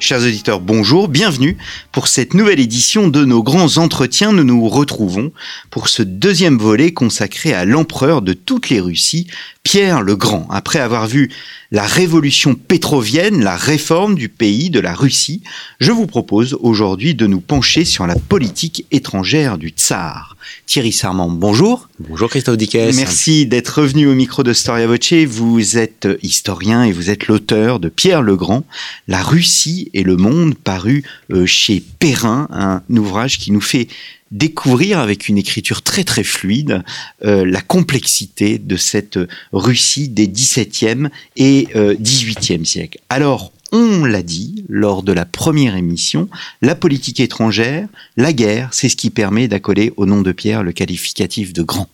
Chers auditeurs, bonjour, bienvenue pour cette nouvelle édition de nos grands entretiens. Nous nous retrouvons pour ce deuxième volet consacré à l'empereur de toutes les Russies, Pierre le Grand. Après avoir vu la révolution pétrovienne, la réforme du pays, de la Russie, je vous propose aujourd'hui de nous pencher sur la politique étrangère du tsar. Thierry Sarment, bonjour. Bonjour Christophe Dickès. Merci d'être revenu au micro de Storia Voce. Vous êtes historien et vous êtes l'auteur de Pierre le Grand, La Russie et le monde, paru euh, chez Perrin, un ouvrage qui nous fait découvrir avec une écriture très très fluide euh, la complexité de cette Russie des XVIIe et euh, XVIIIe siècles. Alors, on l'a dit lors de la première émission, la politique étrangère, la guerre, c'est ce qui permet d'accoler au nom de Pierre le qualificatif de grand.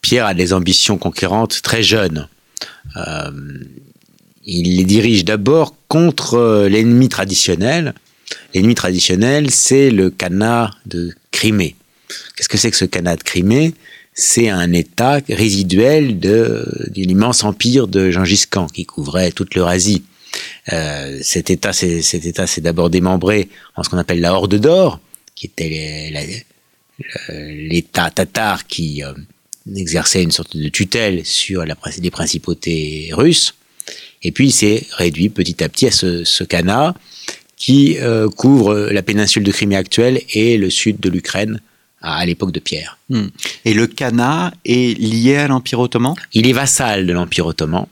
Pierre a des ambitions conquérantes très jeunes. Euh, il les dirige d'abord contre l'ennemi traditionnel, L'ennemi traditionnel, c'est le Khanat de Crimée. Qu'est-ce que c'est que ce Khanat de Crimée? C'est un État résiduel de, d'un immense empire de Gengis Khan qui couvrait toute l'Eurasie. Euh, cet État, s'est d'abord démembré en ce qu'on appelle la Horde d'Or, qui était l'État tatar qui euh, exerçait une sorte de tutelle sur les principautés russes. Et puis il s'est réduit petit à petit à ce, ce qui euh, couvre la péninsule de Crimée actuelle et le sud de l'Ukraine à, l'époque de Pierre. Hmm. Et le Khanat est lié à l'Empire ottoman? Il est vassal de l'Empire ottoman.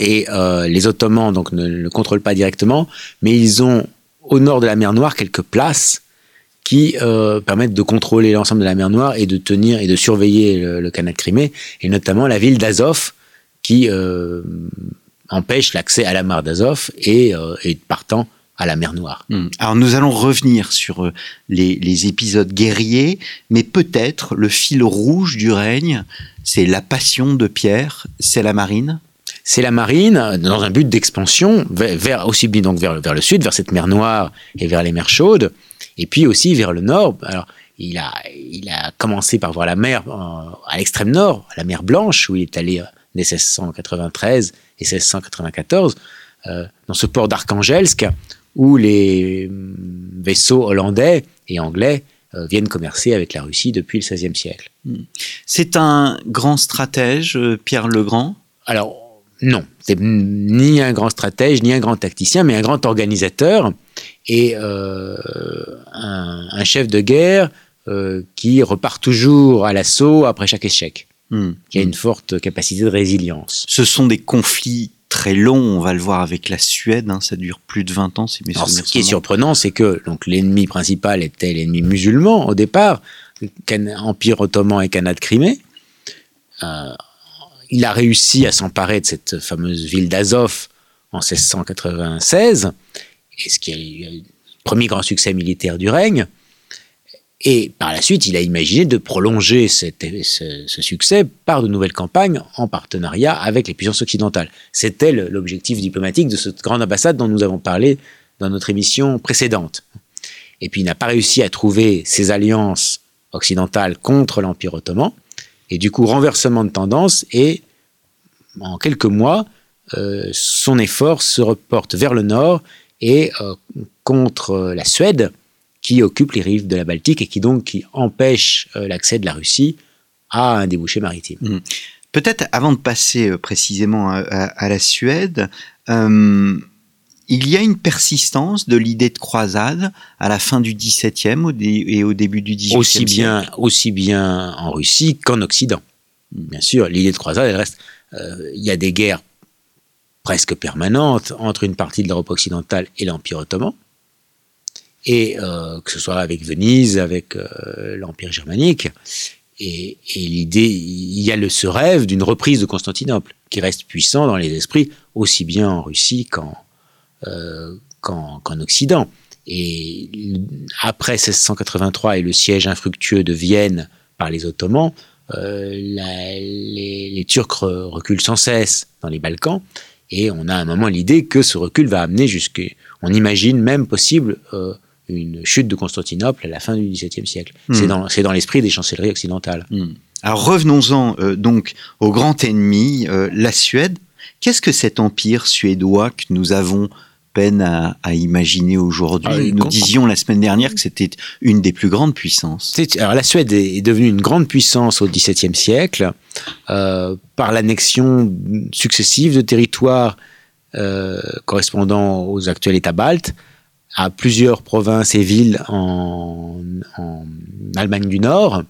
Et euh, les Ottomans donc ne le contrôlent pas directement, mais ils ont au nord de la mer Noire quelques places qui euh, permettent de contrôler l'ensemble de la mer Noire et de tenir et de surveiller le, le Khanat de Crimée, et notamment la ville d'Azov qui empêche l'accès à la mare d'Azov et, et partant à la mer Noire. Hmm. Alors nous allons revenir sur euh, les, épisodes guerriers, mais peut-être le fil rouge du règne, c'est la passion de Pierre, c'est la marine c'est la marine dans un but d'expansion vers, aussi bien donc vers, vers le sud, vers cette mer Noire et vers les mers chaudes, et puis aussi vers le nord. Alors il a, il a commencé par voir la mer euh, à l'extrême nord, la mer Blanche, où il est allé 1693 et 1694, euh, dans ce port d'Archangelsk, où les hum, vaisseaux hollandais et anglais euh, viennent commercer avec la Russie depuis le XVIe siècle. Hmm. C'est un grand stratège, euh, Pierre le Grand? Alors, non, c'est ni un grand stratège, ni un grand tacticien, mais un grand organisateur et euh, un, chef de guerre qui repart toujours à l'assaut après chaque échec, hmm. qui a une forte capacité de résilience. Ce sont des conflits très long. On va le voir avec la Suède. Hein, ça dure plus de 20 ans. Si mes Ce qui est surprenant, c'est que donc l'ennemi principal était l'ennemi musulman au départ, Empire ottoman et Khanat de Crimée. Euh, il a réussi à s'emparer de cette fameuse ville d'Azov en 1696, et ce qui est le premier grand succès militaire du règne. Et par la suite, il a imaginé de prolonger ce, succès par de nouvelles campagnes en partenariat avec les puissances occidentales. C'était l'objectif diplomatique de cette grande ambassade dont nous avons parlé dans notre émission précédente. Et puis il n'a pas réussi à trouver ses alliances occidentales contre l'Empire ottoman. Et du coup, renversement de tendance et en quelques mois, euh, son effort se reporte vers le nord et euh, contre la Suède, qui occupe les rives de la Baltique et qui donc qui empêche euh, l'accès de la Russie à un débouché maritime. Mmh. Peut-être avant de passer euh, précisément à, la Suède, euh, il y a une persistance de l'idée de croisade à la fin du XVIIe et au début du XVIIIe aussi bien, Aussi bien en Russie qu'en Occident. Bien sûr, l'idée de croisade, elle reste. il y a des guerres presque permanentes entre une partie de l'Europe occidentale et l'Empire ottoman et euh, que ce soit avec Venise, avec euh, l'Empire germanique. Et, et l'idée, il y a le, ce rêve d'une reprise de Constantinople qui reste puissant dans les esprits, aussi bien en Russie qu'en euh, qu'en Occident. Et après 1683 et le siège infructueux de Vienne par les Ottomans, les, Turcs reculent sans cesse dans les Balkans, et on a à un moment l'idée que ce recul va amener jusqu'à, on imagine même possible une chute de Constantinople à la fin du XVIIe siècle. Hmm. C'est dans, l'esprit des chancelleries occidentales. Hmm. Alors revenons-en donc au grand ennemi, la Suède. Qu'est-ce que cet empire suédois que nous avons peine à, imaginer aujourd'hui? Ah, Nous disions la semaine dernière que c'était une des plus grandes puissances. Alors la Suède est devenue une grande puissance au XVIIe siècle euh, par l'annexion successive de territoires euh, correspondant aux actuels États baltes à plusieurs provinces et villes en, Allemagne du Nord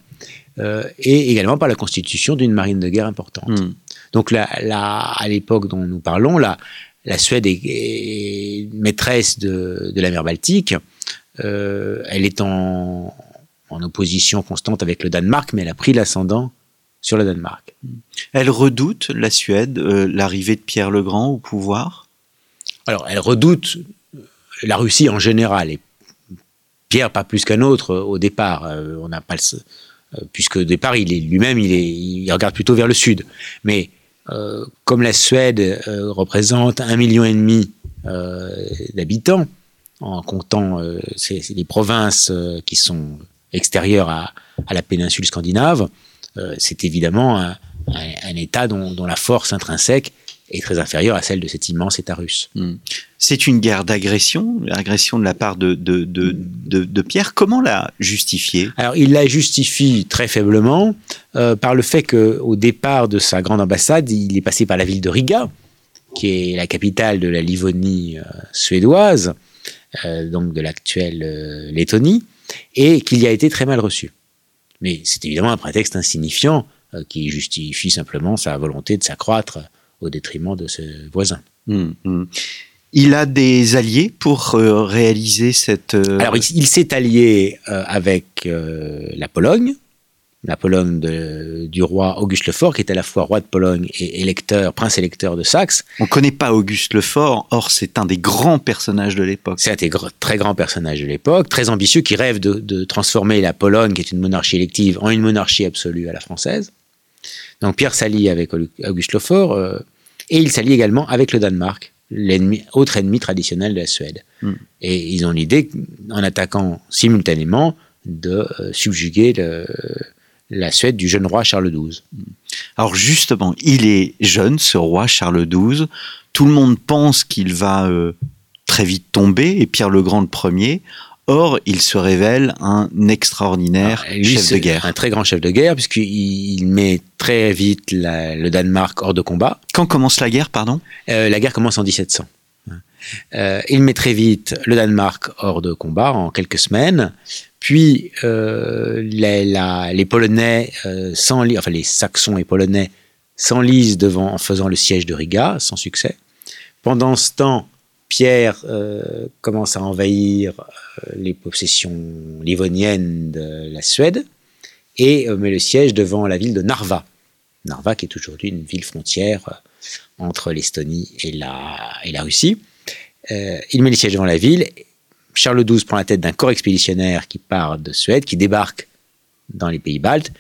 euh, et également par la constitution d'une marine de guerre importante. Hmm. Donc là, à l'époque dont nous parlons, la Suède est, maîtresse de, la mer Baltique. Euh, elle est en, opposition constante avec le Danemark, mais elle a pris l'ascendant sur le Danemark. Elle redoute, la Suède, euh, l'arrivée de Pierre le Grand au pouvoir? Alors, elle redoute la Russie en général, et Pierre pas plus qu'un autre au départ. Euh, on n'a pas puisque au départ, il est lui-même, il, il regarde plutôt vers le sud. Mais euh, comme la Suède euh, représente un million et demi euh, d'habitants, en comptant les provinces qui sont extérieures à, la péninsule scandinave, c'est évidemment un, État dont, la force intrinsèque est très inférieure à celle de cet immense État russe. Hmm. C'est une guerre d'agression, l'agression de la part de, de, de, Pierre. Comment la justifier Alors, il la justifie très faiblement euh, par le fait qu'au départ de sa grande ambassade, il est passé par la ville de Riga, qui est la capitale de la Livonie euh, suédoise, euh, donc de l'actuelle Lettonie, et qu'il y a été très mal reçu. Mais c'est évidemment un prétexte insignifiant qui justifie simplement sa volonté de s'accroître au détriment de ses voisins. Hum, hum. Il a des alliés pour euh, réaliser cette... Euh, Alors, il, s'est allié euh, avec la Pologne, la Pologne du roi Auguste le Fort, qui est à la fois roi de Pologne et électeur, prince électeur de Saxe. On ne connaît pas Auguste le Fort, or c'est un des grands personnages de l'époque. C'est un des très grands personnages de l'époque, très ambitieux, qui rêve de, de, transformer la Pologne, qui est une monarchie élective, en une monarchie absolue à la française. Donc Pierre s'allie avec Auguste le Fort, et il s'allie également avec le Danemark l'ennemi, autre ennemi traditionnel de la Suède. Hmm. Et ils ont l'idée, en attaquant simultanément, de euh, subjuguer la Suède du jeune roi Charles XII. Hmm. Alors justement, il est jeune, ce roi Charles XII. Tout le monde pense qu'il va euh, très vite tomber, et Pierre le Grand le premier. Or, il se révèle un extraordinaire ah, chef de guerre. Un très grand chef de guerre, puisqu'il met très vite le Danemark hors de combat. Quand commence la guerre, pardon? Euh, La guerre commence en 1700. Euh, il met très vite le Danemark hors de combat en quelques semaines. Puis euh, les, Polonais, enfin les Saxons et Polonais s'enlisent devant en faisant le siège de Riga sans succès. Pendant ce temps, Pierre euh, commence à envahir euh, les possessions livoniennes de la Suède et euh, met le siège devant la ville de Narva. Narva qui est aujourd'hui une ville frontière entre l'Estonie et la, Russie. il met le siège devant la ville. Charles XII prend la tête d'un corps expéditionnaire qui part de Suède, qui débarque dans les pays baltes,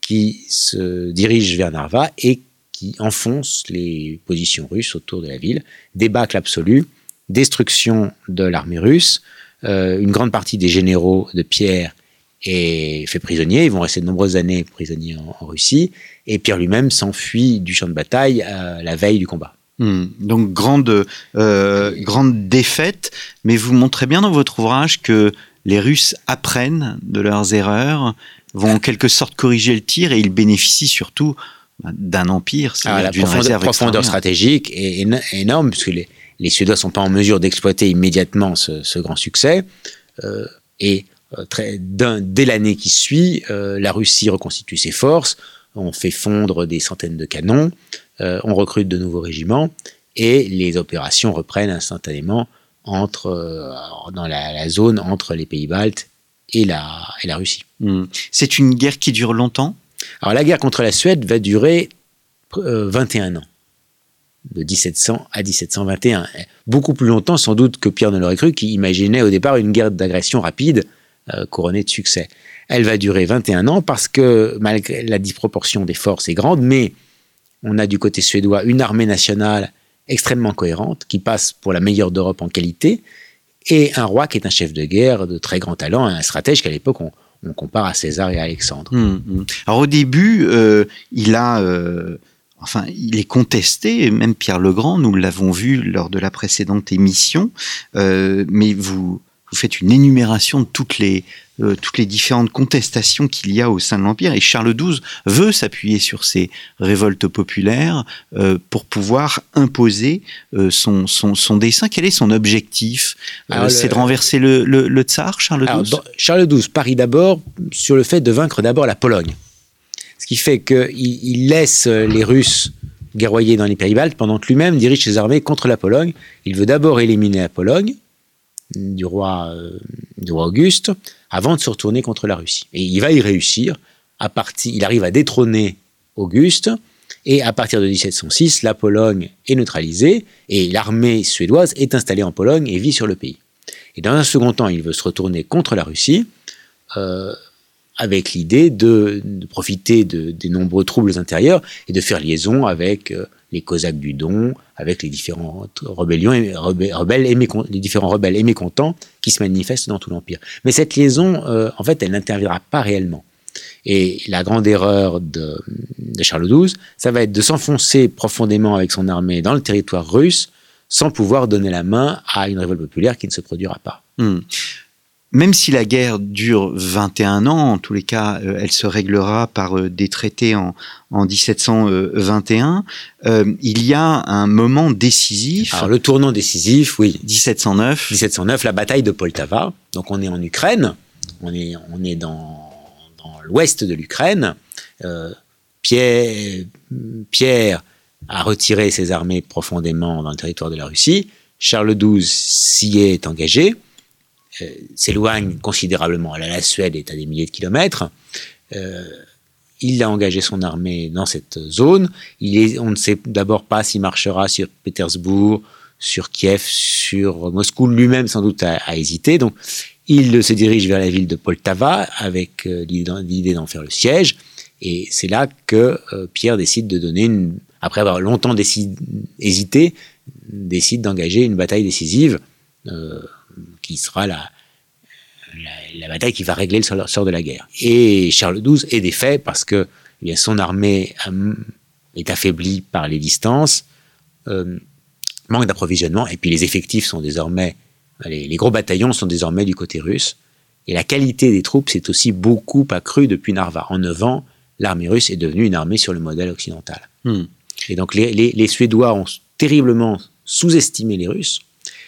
qui se dirige vers Narva et qui enfonce les positions russes autour de la ville. Débâcle absolu destruction de l'armée russe. Euh, une grande partie des généraux de Pierre est fait prisonnier. Ils vont rester de nombreuses années prisonniers en, Russie. Et Pierre lui-même s'enfuit du champ de bataille à la veille du combat. Hmm. donc grande, euh, grande défaite, mais vous montrez bien dans votre ouvrage que les Russes apprennent de leurs erreurs, vont en quelque sorte corriger le tir et ils bénéficient surtout d'un empire, ah, la profondeur, profondeur stratégique est énorme puisque les, les Suédois sont pas en mesure d'exploiter immédiatement ce, grand succès. Euh, et euh, très, dès l'année qui suit, euh, la Russie reconstitue ses forces, on fait fondre des centaines de canons, on recrute de nouveaux régiments, et les opérations reprennent instantanément entre, dans la, zone entre les pays baltes et la, et la Russie. Hmm. C'est une guerre qui dure longtemps? Alors la guerre contre la Suède va durer 21 ans de 1700 à 1721. Beaucoup plus longtemps sans doute que Pierre ne l'aurait cru, qui imaginait au départ une guerre d'agression rapide euh, couronnée de succès. Elle va durer 21 ans parce que malgré la disproportion des forces est grande, mais on a du côté suédois une armée nationale extrêmement cohérente qui passe pour la meilleure d'Europe en qualité et un roi qui est un chef de guerre de très grand talent, un stratège qu'à l'époque on, compare à César et à Alexandre. Hum, hum. Alors au début, euh, il a, euh, enfin, il est contesté, même Pierre le Grand, nous l'avons vu lors de la précédente émission, euh, mais vous, vous faites une énumération de toutes les, euh, toutes les différentes contestations qu'il y a au sein de l'Empire. Et Charles XII veut s'appuyer sur ces révoltes populaires euh, pour pouvoir imposer euh, son, son, son, dessin. Quel est son objectif? C'est de renverser le, le, tsar, Charles XII Charles XII parie d'abord sur le fait de vaincre d'abord la Pologne. Ce qui fait qu'il il laisse les Russes guerroyer dans les pays baltes pendant que lui-même dirige ses armées contre la Pologne. Il veut d'abord éliminer la Pologne, du roi, euh, du roi Auguste avant de se retourner contre la Russie. Et il va y réussir. À partir, il arrive à détrôner Auguste. Et à partir de 1706, la Pologne est neutralisée et l'armée suédoise est installée en Pologne et vit sur le pays. Et dans un second temps, il veut se retourner contre la Russie euh, avec l'idée de, profiter des nombreux troubles intérieurs et de faire liaison avec euh, les Cosaques du Don, avec les différentes rébellions, rebelles et les différents rebelles et mécontents qui se manifestent dans tout l'Empire. Mais cette liaison, euh, en fait, elle n'interviendra pas réellement. Et la grande erreur de, Charles XII, ça va être de s'enfoncer profondément avec son armée dans le territoire russe sans pouvoir donner la main à une révolte populaire qui ne se produira pas. Hmm même si la guerre dure 21 ans, en tous les cas, euh, elle se réglera par euh, des traités en, en 1721, euh, il y a un moment décisif. Alors, le tournant décisif, oui. 1709. 1709, la bataille de Poltava. Donc on est en Ukraine, on est, on est dans, dans l'ouest de l'Ukraine. Pierre, Pierre a retiré ses armées profondément dans le territoire de la Russie. Charles XII s'y est engagé. Euh, s'éloigne considérablement. La Suède est à des milliers de kilomètres. Euh, il a engagé son armée dans cette zone. On ne sait d'abord pas s'il marchera sur Pétersbourg, sur Kiev, sur Moscou. Lui-même, sans doute, a, hésité. Donc, il se dirige vers la ville de Poltava avec euh, l'idée d'en faire le siège. Et c'est là que Pierre décide de donner après avoir longtemps hésité, décide d'engager une bataille décisive qui sera la, la, bataille qui va régler le sort de la guerre. Et Charles XII est défait parce que eh bien, son armée euh, est affaiblie par les distances, euh, manque d'approvisionnement, et puis les effectifs sont désormais, les, les, gros bataillons sont désormais du côté russe. Et la qualité des troupes s'est aussi beaucoup accrue depuis Narva. En neuf ans, l'armée russe est devenue une armée sur le modèle occidental. Hmm. Et donc les, les, les Suédois ont terriblement sous-estimé les Russes.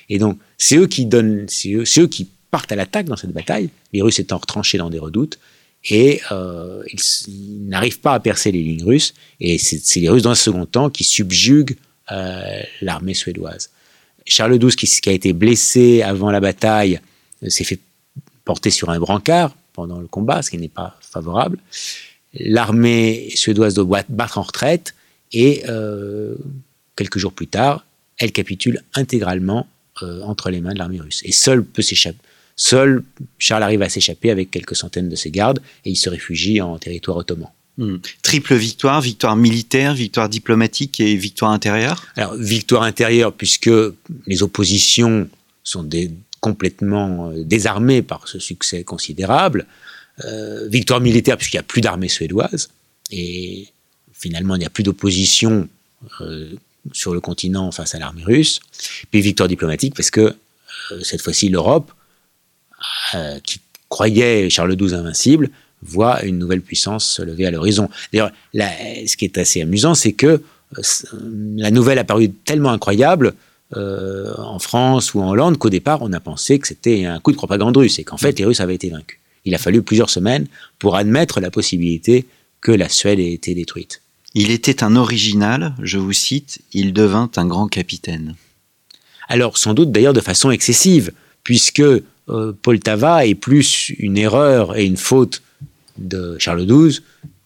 Et donc, c'est eux qui donnent, c'est eux, qui partent à l'attaque dans cette bataille, les Russes étant retranchés dans des redoutes, et euh, ils, n'arrivent pas à percer les lignes russes, et c'est les Russes, dans un second temps, qui subjuguent euh, l'armée suédoise. Charles XII, qui, qui, a été blessé avant la bataille, euh, s'est fait porter sur un brancard pendant le combat, ce qui n'est pas favorable. L'armée suédoise doit battre en retraite, et quelques jours plus tard, elle capitule intégralement euh, entre les mains de l'armée russe. Et seul peut s'échapper. Seul Charles arrive à s'échapper avec quelques centaines de ses gardes et il se réfugie en territoire ottoman. Hmm. Triple victoire, victoire militaire, victoire diplomatique et victoire intérieure? Alors, victoire intérieure, puisque les oppositions sont complètement euh, désarmées par ce succès considérable. Euh, victoire militaire, puisqu'il n'y a plus d'armée suédoise. Et finalement, il n'y a plus d'opposition sur le continent face à l'armée russe. Puis victoire diplomatique parce que euh, cette fois-ci l'Europe, euh, qui croyait Charles XII invincible, voit une nouvelle puissance se lever à l'horizon. D'ailleurs, ce qui est assez amusant, c'est que euh, la nouvelle a paru tellement incroyable en France ou en Hollande qu'au départ, on a pensé que c'était un coup de propagande russe et qu'en fait, les Russes avaient été vaincus. Il a fallu plusieurs semaines pour admettre la possibilité que la Suède ait été détruite. Il était un original, je vous cite, il devint un grand capitaine. Alors sans doute d'ailleurs de façon excessive, puisque euh, Poltava est plus une erreur et une faute de Charles XII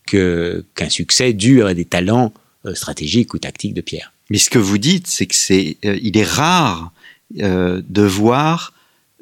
qu'un succès dû à des talents euh, stratégiques ou tactiques de Pierre. Mais ce que vous dites, c'est que c'est, euh, il est rare de voir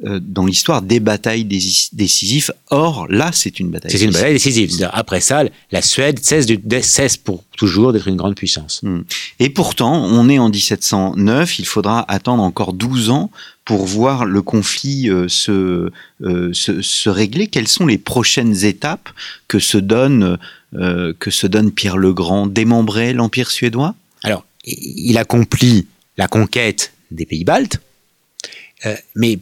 dans l'histoire des batailles décisives. Or, là, c'est une bataille. C'est une bataille décisive. Après ça, la Suède cesse, cesse pour toujours d'être une grande puissance. Hmm. Et pourtant, on est en 1709, il faudra attendre encore 12 ans pour voir le conflit euh, se, euh, se, se, régler. Quelles sont les prochaines étapes que se donne, que se donne Pierre le Grand? Démembrer l'Empire suédois? Alors, il accomplit la conquête des pays baltes, mais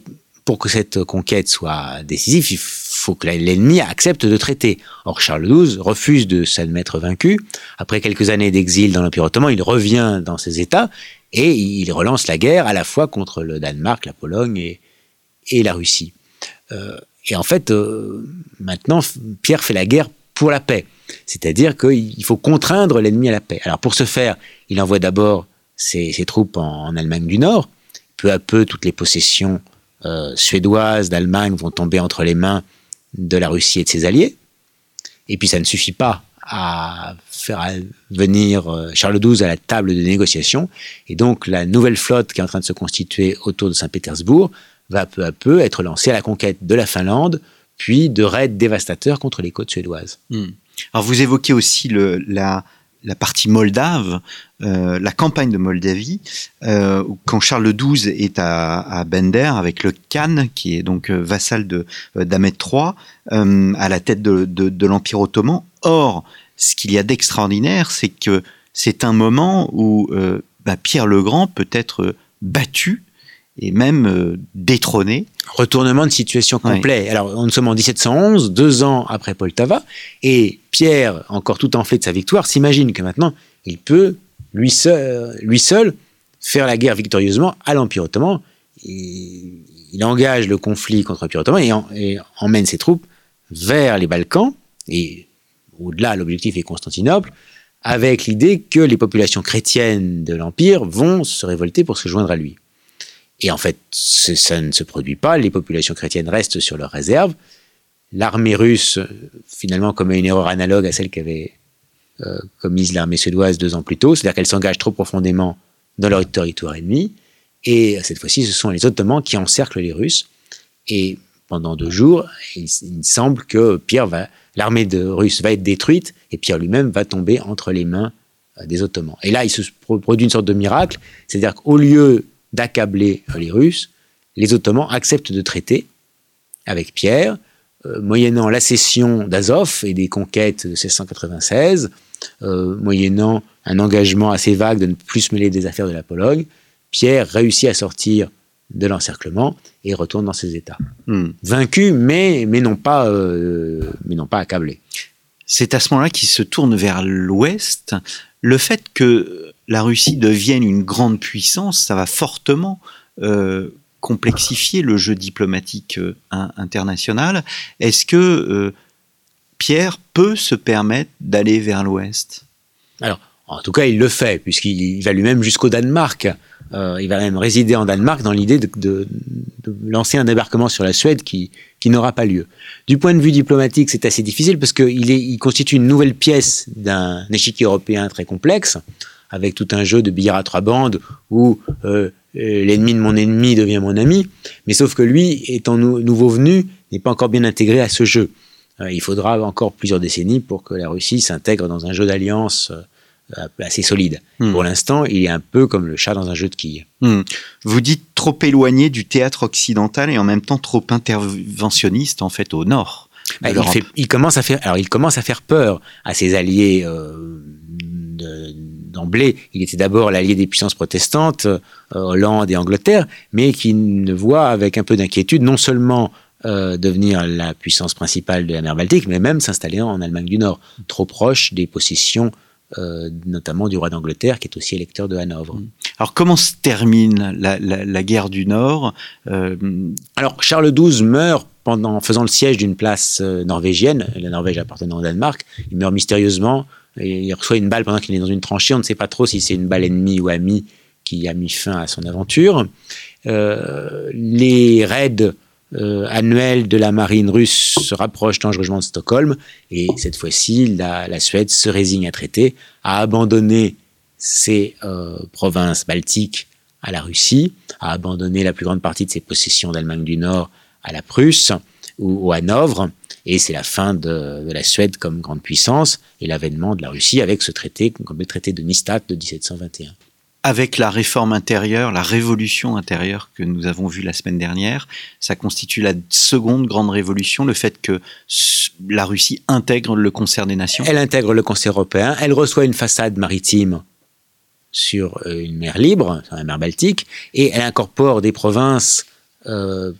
pour que cette conquête soit décisive, il faut que l'ennemi accepte de traiter. Or, Charles XII refuse de s'admettre vaincu. Après quelques années d'exil dans l'Empire ottoman, il revient dans ses États et il relance la guerre à la fois contre le Danemark, la Pologne et, la Russie. Euh, et en fait, euh, maintenant, Pierre fait la guerre pour la paix. C'est-à-dire qu'il faut contraindre l'ennemi à la paix. Alors pour ce faire, il envoie d'abord ses, troupes en, Allemagne du Nord. Peu à peu, toutes les possessions euh, suédoises d'Allemagne vont tomber entre les mains de la Russie et de ses alliés. Et puis ça ne suffit pas à faire venir euh, Charles XII à la table de négociation. Et donc la nouvelle flotte qui est en train de se constituer autour de Saint-Pétersbourg va peu à peu être lancée à la conquête de la Finlande, puis de raids dévastateurs contre les côtes suédoises. Hmm. Alors vous évoquez aussi la, la partie moldave, euh, la campagne de Moldavie, euh, quand Charles XII est à, Bender avec le Khan, qui est donc euh, vassal de d'Ahmed III, à la tête de, l'Empire ottoman. Or, ce qu'il y a d'extraordinaire, c'est que c'est un moment où bah, Pierre le Grand peut être battu et même euh, détrôné. Retournement de situation complet. Alors, nous sommes en 1711, deux ans après Poltava, et Pierre, encore tout enflé de sa victoire, s'imagine que maintenant, il peut, lui seul, lui seul faire la guerre victorieusement à l'Empire ottoman. il engage le conflit contre l'Empire ottoman et, emmène ses troupes vers les Balkans, et au-delà, l'objectif est Constantinople, avec l'idée que les populations chrétiennes de l'Empire vont se révolter pour se joindre à lui. Et en fait, ça ne se produit pas. Les populations chrétiennes restent sur leurs réserves. L'armée russe, finalement, commet une erreur analogue à celle qu'avait euh, commise l'armée suédoise deux ans plus tôt, c'est-à-dire qu'elle s'engage trop profondément dans leur territoire ennemi. Et cette fois-ci, ce sont les Ottomans qui encerclent les Russes. Et pendant deux jours, il, semble que Pierre va, l'armée de russe va être détruite et Pierre lui-même va tomber entre les mains euh, des Ottomans. Et là, il se produit une sorte de miracle, c'est-à-dire qu'au lieu d'accabler les Russes, les Ottomans acceptent de traiter avec Pierre, euh, moyennant la cession d'Azov et des conquêtes de 1696, euh, moyennant un engagement assez vague de ne plus se mêler des affaires de la Pologne, Pierre réussit à sortir de l'encerclement et retourne dans ses États. Hmm. Vaincu, mais, mais, non pas, euh, mais non pas accablé. C'est à ce moment-là qu'il se tourne vers l'Ouest. Le fait que la Russie devienne une grande puissance, ça va fortement euh, complexifier le jeu diplomatique euh, international. Est-ce que euh, Pierre peut se permettre d'aller vers l'Ouest? Alors, en tout cas, il le fait, puisqu'il va lui-même jusqu'au Danemark. il va même résider en Danemark dans l'idée de, lancer un débarquement sur la Suède qui, n'aura pas lieu. Du point de vue diplomatique, c'est assez difficile parce qu'il il constitue une nouvelle pièce d'un échiquier européen très complexe avec tout un jeu de billard à trois bandes où euh, euh, l'ennemi de mon ennemi devient mon ami. Mais sauf que lui, étant nouveau venu, n'est pas encore bien intégré à ce jeu. Euh, il faudra encore plusieurs décennies pour que la Russie s'intègre dans un jeu d'alliance assez solide. Hmm. Pour l'instant, il est un peu comme le chat dans un jeu de quilles. Hmm. Vous dites trop éloigné du théâtre occidental et en même temps trop interventionniste en fait au nord. Bah, il, commence à faire, alors il commence à faire peur à ses alliés d'emblée, il était d'abord l'allié des puissances protestantes, euh, Hollande et Angleterre, mais qui ne voit avec un peu d'inquiétude non seulement euh, devenir la puissance principale de la mer Baltique, mais même s'installer en Allemagne du Nord, trop proche des possessions euh, notamment du roi d'Angleterre, qui est aussi électeur de Hanovre. Mm. Alors comment se termine la, guerre du Nord? Alors Charles XII meurt pendant faisant le siège d'une place norvégienne, la Norvège appartenant au Danemark. Il meurt mystérieusement il reçoit une balle pendant qu'il est dans une tranchée. On ne sait pas trop si c'est une balle ennemie ou amie qui a mis fin à son aventure. Euh, les raids euh, annuels de la marine russe se rapprochent dangereusement de Stockholm. Et cette fois-ci, la, Suède se résigne à traiter, à abandonner ses euh, provinces baltiques à la Russie, a abandonné la plus grande partie de ses possessions d'Allemagne du Nord à la Prusse ou, à Hanovre, et c'est la fin de, la Suède comme grande puissance et l'avènement de la Russie avec ce traité, comme le traité de Nistat de 1721 avec la réforme intérieure, la révolution intérieure que nous avons vue la semaine dernière, ça constitue la seconde grande révolution, le fait que la Russie intègre le concert des nations. Elle intègre le concert européen, elle reçoit une façade maritime sur euh, une mer libre, sur la mer Baltique, et elle incorpore des provinces euh,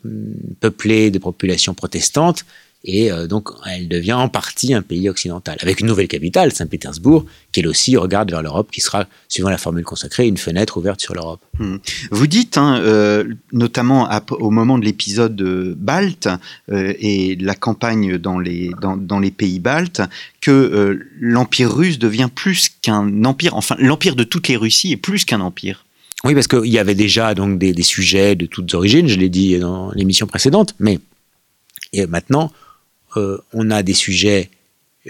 peuplées de populations protestantes et euh, donc, elle devient en partie un pays occidental, avec une nouvelle capitale, Saint-Pétersbourg, qui elle aussi regarde vers l'Europe, qui sera, suivant la formule consacrée, une fenêtre ouverte sur l'Europe. Hmm. Vous dites, hein, euh, notamment au moment de l'épisode balte euh, et la campagne dans les, dans, les pays baltes, que l'Empire russe devient plus qu'un empire, enfin l'Empire de toutes les Russies est plus qu'un empire. Oui, parce qu'il y avait déjà donc des, sujets de toutes origines, je l'ai dit dans l'émission précédente, mais maintenant, euh, on a des sujets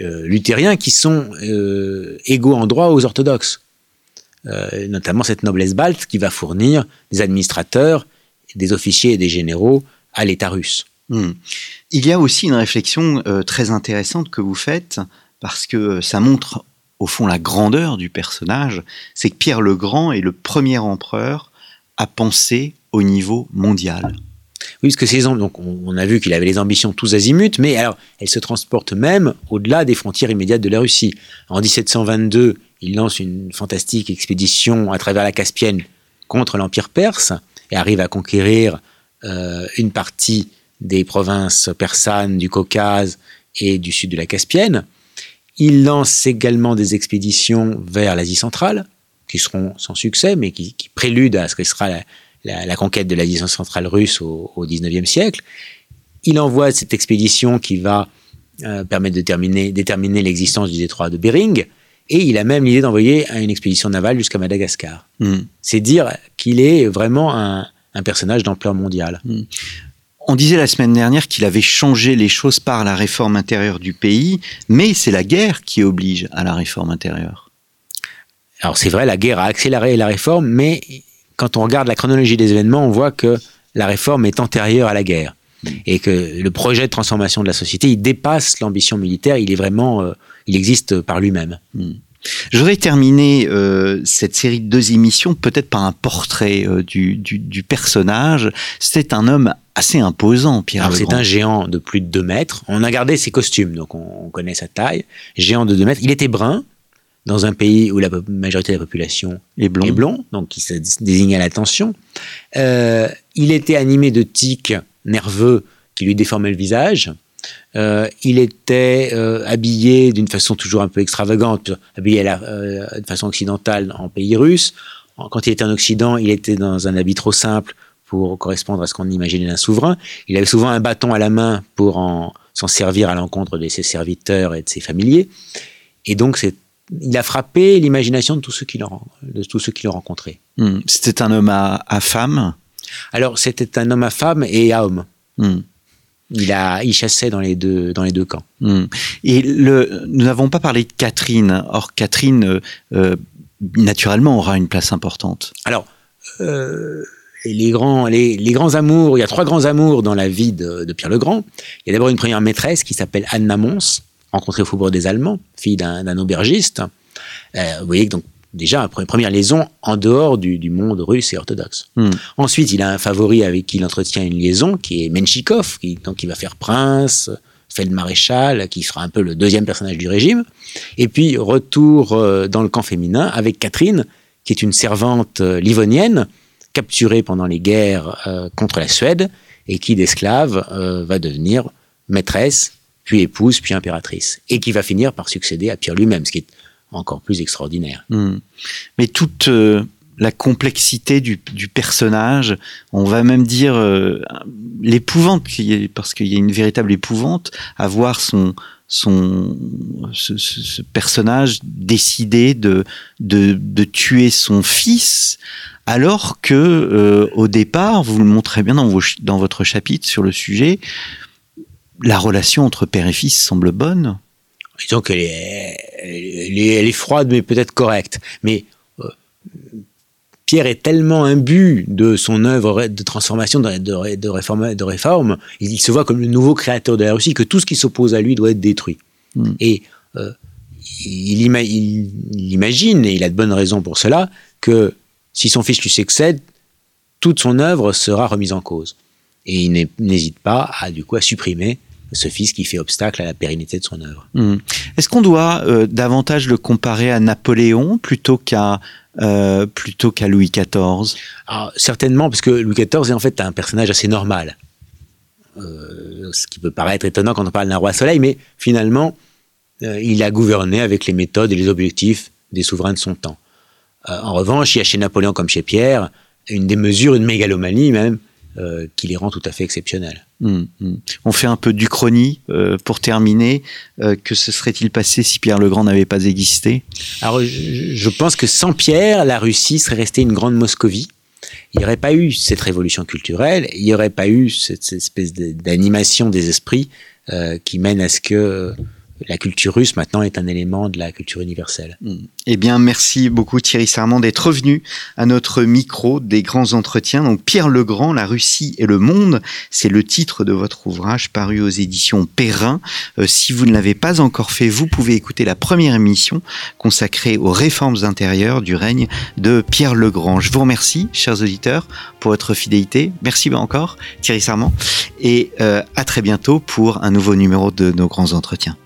euh, luthériens qui sont euh, égaux en droit aux orthodoxes. notamment cette noblesse balte qui va fournir des administrateurs, des officiers et des généraux à l'État russe. Hmm. Il y a aussi une réflexion très intéressante que vous faites, parce que ça montre au fond la grandeur du personnage, c'est que Pierre le Grand est le premier empereur à penser au niveau mondial. Oui, parce que ces donc on, a vu qu'il avait les ambitions tous azimuts, mais alors elles se transportent même au-delà des frontières immédiates de la Russie. En 1722, il lance une fantastique expédition à travers la Caspienne contre l'Empire perse et arrive à conquérir euh, une partie des provinces persanes du Caucase et du sud de la Caspienne. Il lance également des expéditions vers l'Asie centrale, qui seront sans succès, mais qui, qui préludent à ce que sera la, la, conquête de l'Asie centrale russe au, XIXe siècle. Il envoie cette expédition qui va euh, permettre de déterminer l'existence du détroit de Bering, et il a même l'idée d'envoyer une expédition navale jusqu'à Madagascar. Hmm. C'est dire qu'il est vraiment un, personnage d'ampleur mondiale. Hmm. On disait la semaine dernière qu'il avait changé les choses par la réforme intérieure du pays, mais c'est la guerre qui oblige à la réforme intérieure. Alors c'est vrai, la guerre a accéléré la réforme, mais quand on regarde la chronologie des événements, on voit que la réforme est antérieure à la guerre et que le projet de transformation de la société, il dépasse l'ambition militaire, il est vraiment, euh, il existe par lui-même. Hmm. Je voudrais terminer euh, cette série de deux émissions peut-être par un portrait euh, du, personnage. C'est un homme assez imposant, Pierre. c'est un géant de plus de 2 mètres. On a gardé ses costumes, donc on, on connaît sa taille. Géant de 2 mètres. Il était brun, dans un pays où la majorité de la population est blond, donc qui se désigne à l'attention. Euh, il était animé de tics nerveux qui lui déformaient le visage. Euh, il était euh, habillé d'une façon toujours un peu extravagante, habillé de façon occidentale en pays russe. Quand il était en Occident, il était dans un habit trop simple pour correspondre à ce qu'on imaginait d'un souverain. Il avait souvent un bâton à la main pour s'en servir à l'encontre de ses serviteurs et de ses familiers. Et donc, c'est il a frappé l'imagination de tous ceux qui l'ont de tous ceux qui l'ont rencontré. Hmm. C'était un homme à, femme? Alors c'était un homme à femme et à homme. Hmm. Il a, il chassait dans les deux dans les deux camps. Hmm. Et le, nous n'avons pas parlé de Catherine. Or Catherine, euh, euh, naturellement, aura une place importante. Alors. Euh, les grands, les, grands amours, il y a trois grands amours dans la vie de, de Pierre le Grand. Il y a d'abord une première maîtresse qui s'appelle Anna Mons, rencontrée au Faubourg des Allemands, fille d'un aubergiste. Euh, vous voyez donc déjà une première liaison en dehors du, monde russe et orthodoxe. Hmm. Ensuite, il a un favori avec qui il entretient une liaison qui est Menchikov, qui, donc, qui va faire prince, maréchal, qui sera un peu le deuxième personnage du régime. Et puis, retour euh, dans le camp féminin avec Catherine, qui est une servante euh, livonienne, capturée pendant les guerres contre la Suède, et qui d'esclave va devenir maîtresse puis épouse, puis impératrice, et qui va finir par succéder à Pierre lui-même, ce qui est encore plus extraordinaire. Hmm. Mais toute euh, la complexité du, personnage, on va même dire euh, l'épouvante, parce qu'il y a une véritable épouvante à voir son, son, ce, personnage décider de, de, tuer son fils, alors que euh, au départ, vous le montrez bien dans votre chapitre sur le sujet, la relation entre père et fils semble bonne. Disons qu'elle est, elle est, froide, mais peut-être correcte. Mais euh, Pierre est tellement imbu de son œuvre de transformation, de, de, de, réforme, de réforme, il se voit comme le nouveau créateur de la Russie, que tout ce qui s'oppose à lui doit être détruit. Mm. Et euh, il, il, imagine, et il a de bonnes raisons pour cela, que si son fils lui succède, toute son œuvre sera remise en cause. Et il n'hésite pas à, du coup, à supprimer ce fils qui fait obstacle à la pérennité de son œuvre. Mm. Est-ce qu'on doit euh, davantage le comparer à Napoléon plutôt qu'à euh, plutôt qu'à Louis XIV Alors, Certainement, parce que Louis XIV est en fait un personnage assez normal. Euh, ce qui peut paraître étonnant quand on parle d'un roi soleil, mais finalement, il a gouverné avec les méthodes et les objectifs des souverains de son temps. en revanche, il y a chez Napoléon comme chez Pierre une démesure, une mégalomanie même, qui les rend tout à fait exceptionnels. Hum, hum. On fait un peu d'Uchronie euh, pour terminer. Euh, que se serait-il passé si Pierre le Grand n'avait pas existé? Alors, je, pense que sans Pierre, la Russie serait restée une grande Moscovie. Il n'y aurait pas eu cette révolution culturelle, il n'y aurait pas eu cette, espèce d'animation des esprits euh, qui mène à ce que la culture russe maintenant est un élément de la culture universelle. Hmm. Eh bien, merci beaucoup Thierry Sarment d'être revenu à notre micro des grands entretiens. Donc Pierre le Grand, la Russie et le monde, c'est le titre de votre ouvrage paru aux éditions Perrin. Euh, si vous ne l'avez pas encore fait, vous pouvez écouter la première émission consacrée aux réformes intérieures du règne de Pierre le Grand. Je vous remercie, chers auditeurs, pour votre fidélité. Merci encore Thierry Sarment et euh, à très bientôt pour un nouveau numéro de nos grands entretiens.